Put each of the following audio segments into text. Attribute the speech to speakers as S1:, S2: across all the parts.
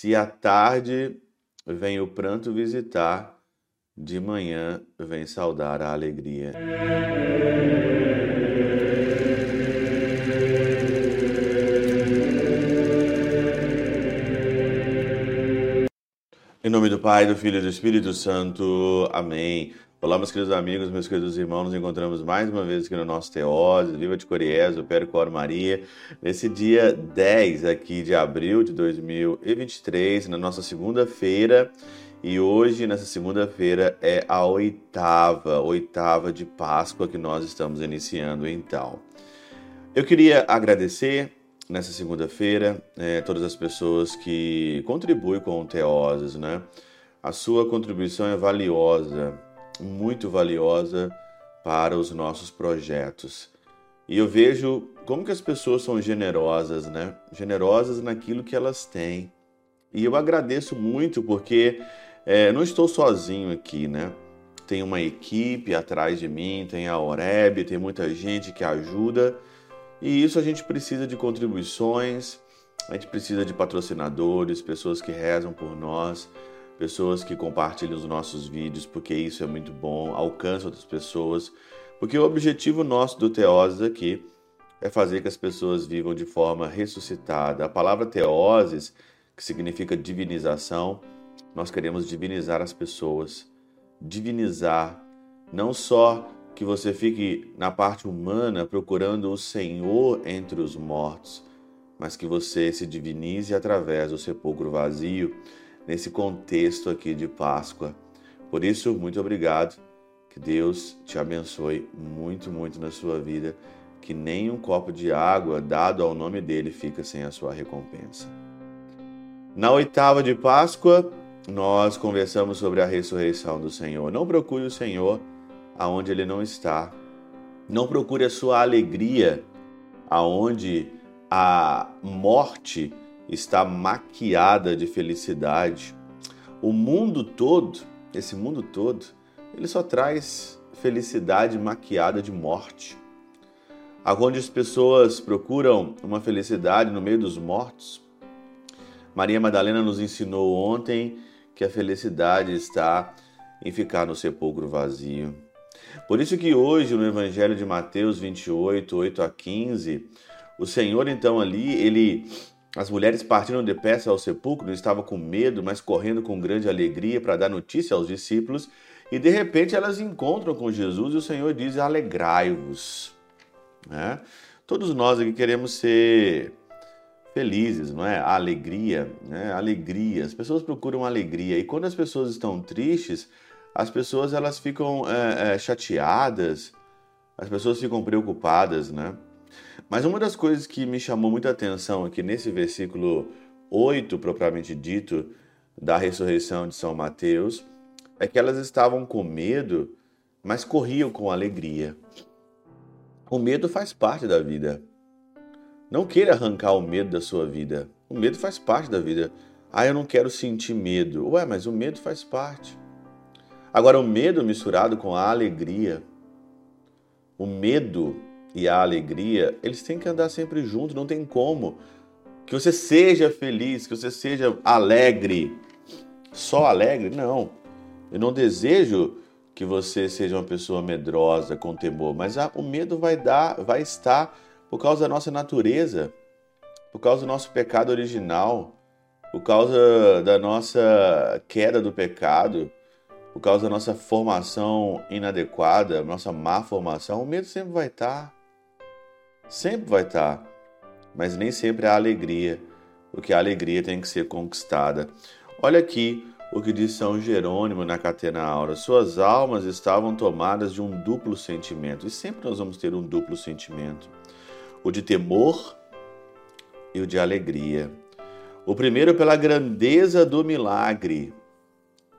S1: Se à tarde vem o pranto visitar, de manhã vem saudar a alegria. Em nome do Pai, do Filho e do Espírito Santo. Amém. Olá, meus queridos amigos, meus queridos irmãos, nos encontramos mais uma vez aqui no nosso Teose, Viva de Coriés, o Percor Maria, nesse dia 10 aqui de abril de 2023, na nossa segunda-feira, e hoje, nessa segunda-feira, é a oitava, oitava de Páscoa que nós estamos iniciando então. Eu queria agradecer nessa segunda-feira é, todas as pessoas que contribuem com o Teoses, né? A sua contribuição é valiosa, muito valiosa para os nossos projetos. E eu vejo como que as pessoas são generosas, né? Generosas naquilo que elas têm. E eu agradeço muito porque é, não estou sozinho aqui, né? Tem uma equipe atrás de mim, tem a Oreb, tem muita gente que ajuda. E isso a gente precisa de contribuições, a gente precisa de patrocinadores, pessoas que rezam por nós pessoas que compartilham os nossos vídeos, porque isso é muito bom, alcança outras pessoas, porque o objetivo nosso do Teoses aqui é fazer que as pessoas vivam de forma ressuscitada. A palavra Teoses, que significa divinização, nós queremos divinizar as pessoas, divinizar, não só que você fique na parte humana procurando o Senhor entre os mortos, mas que você se divinize através do sepulcro vazio, nesse contexto aqui de Páscoa. Por isso, muito obrigado. Que Deus te abençoe muito, muito na sua vida. Que nem um copo de água dado ao nome dele fica sem a sua recompensa. Na oitava de Páscoa, nós conversamos sobre a ressurreição do Senhor. Não procure o Senhor aonde ele não está. Não procure a sua alegria aonde a morte está maquiada de felicidade. O mundo todo, esse mundo todo, ele só traz felicidade maquiada de morte. Onde as pessoas procuram uma felicidade no meio dos mortos. Maria Madalena nos ensinou ontem que a felicidade está em ficar no sepulcro vazio. Por isso que hoje no Evangelho de Mateus 28, 8 a 15, o Senhor então ali, ele as mulheres partiram depressa ao sepulcro, estavam com medo, mas correndo com grande alegria para dar notícia aos discípulos. E de repente elas encontram com Jesus e o Senhor diz: Alegrai-vos. Né? Todos nós aqui queremos ser felizes, não é? Alegria, né? Alegria. As pessoas procuram alegria e quando as pessoas estão tristes, as pessoas elas ficam é, é, chateadas, as pessoas ficam preocupadas, né? Mas uma das coisas que me chamou muita atenção aqui nesse versículo 8, propriamente dito, da ressurreição de São Mateus, é que elas estavam com medo, mas corriam com alegria. O medo faz parte da vida. Não queira arrancar o medo da sua vida. O medo faz parte da vida. Ah, eu não quero sentir medo. Ué, mas o medo faz parte. Agora, o medo misturado com a alegria. O medo e a alegria, eles têm que andar sempre juntos, não tem como. Que você seja feliz, que você seja alegre. Só alegre? Não. Eu não desejo que você seja uma pessoa medrosa, com temor, mas o medo vai dar, vai estar por causa da nossa natureza, por causa do nosso pecado original, por causa da nossa queda do pecado, por causa da nossa formação inadequada, nossa má formação, o medo sempre vai estar. Sempre vai estar, mas nem sempre há alegria, porque a alegria tem que ser conquistada. Olha aqui o que diz São Jerônimo na Catena Aura: suas almas estavam tomadas de um duplo sentimento, e sempre nós vamos ter um duplo sentimento: o de temor e o de alegria. O primeiro pela grandeza do milagre,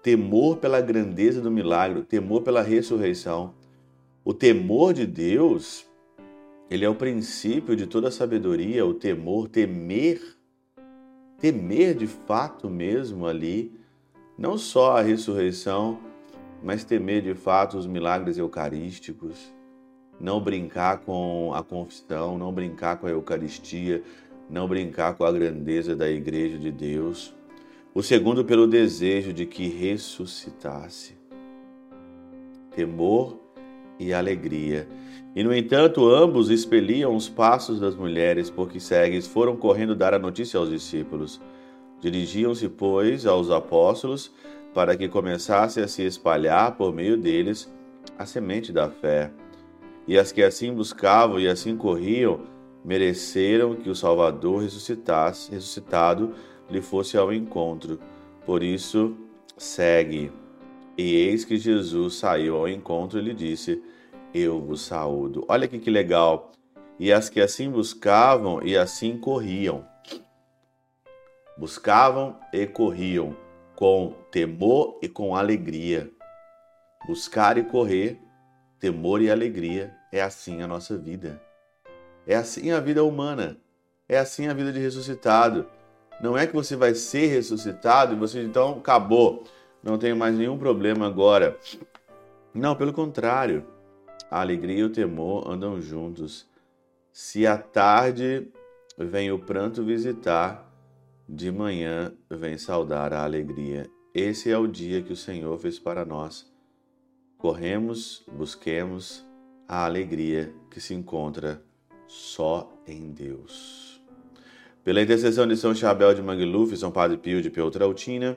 S1: temor pela grandeza do milagre, temor pela ressurreição. O temor de Deus ele é o princípio de toda sabedoria, o temor, temer, temer de fato mesmo ali, não só a ressurreição, mas temer de fato os milagres eucarísticos, não brincar com a confissão, não brincar com a Eucaristia, não brincar com a grandeza da Igreja de Deus. o segundo pelo desejo de que ressuscitasse. Temor e alegria. E, no entanto, ambos expeliam os passos das mulheres, porque cegues foram correndo dar a notícia aos discípulos. Dirigiam-se, pois, aos apóstolos para que começasse a se espalhar por meio deles a semente da fé. E as que assim buscavam e assim corriam mereceram que o Salvador ressuscitasse, ressuscitado lhe fosse ao encontro. Por isso, segue. E eis que Jesus saiu ao encontro e lhe disse: Eu vos saúdo. Olha aqui que legal. E as que assim buscavam e assim corriam. Buscavam e corriam, com temor e com alegria. Buscar e correr, temor e alegria, é assim a nossa vida. É assim a vida humana. É assim a vida de ressuscitado. Não é que você vai ser ressuscitado e você então acabou não tenho mais nenhum problema agora. Não, pelo contrário. A alegria e o temor andam juntos. Se à tarde vem o pranto visitar, de manhã vem saudar a alegria. Esse é o dia que o Senhor fez para nós. Corremos, busquemos a alegria que se encontra só em Deus. Pela intercessão de São Chabel de Mangluf, São Padre Pio de Peltrautina,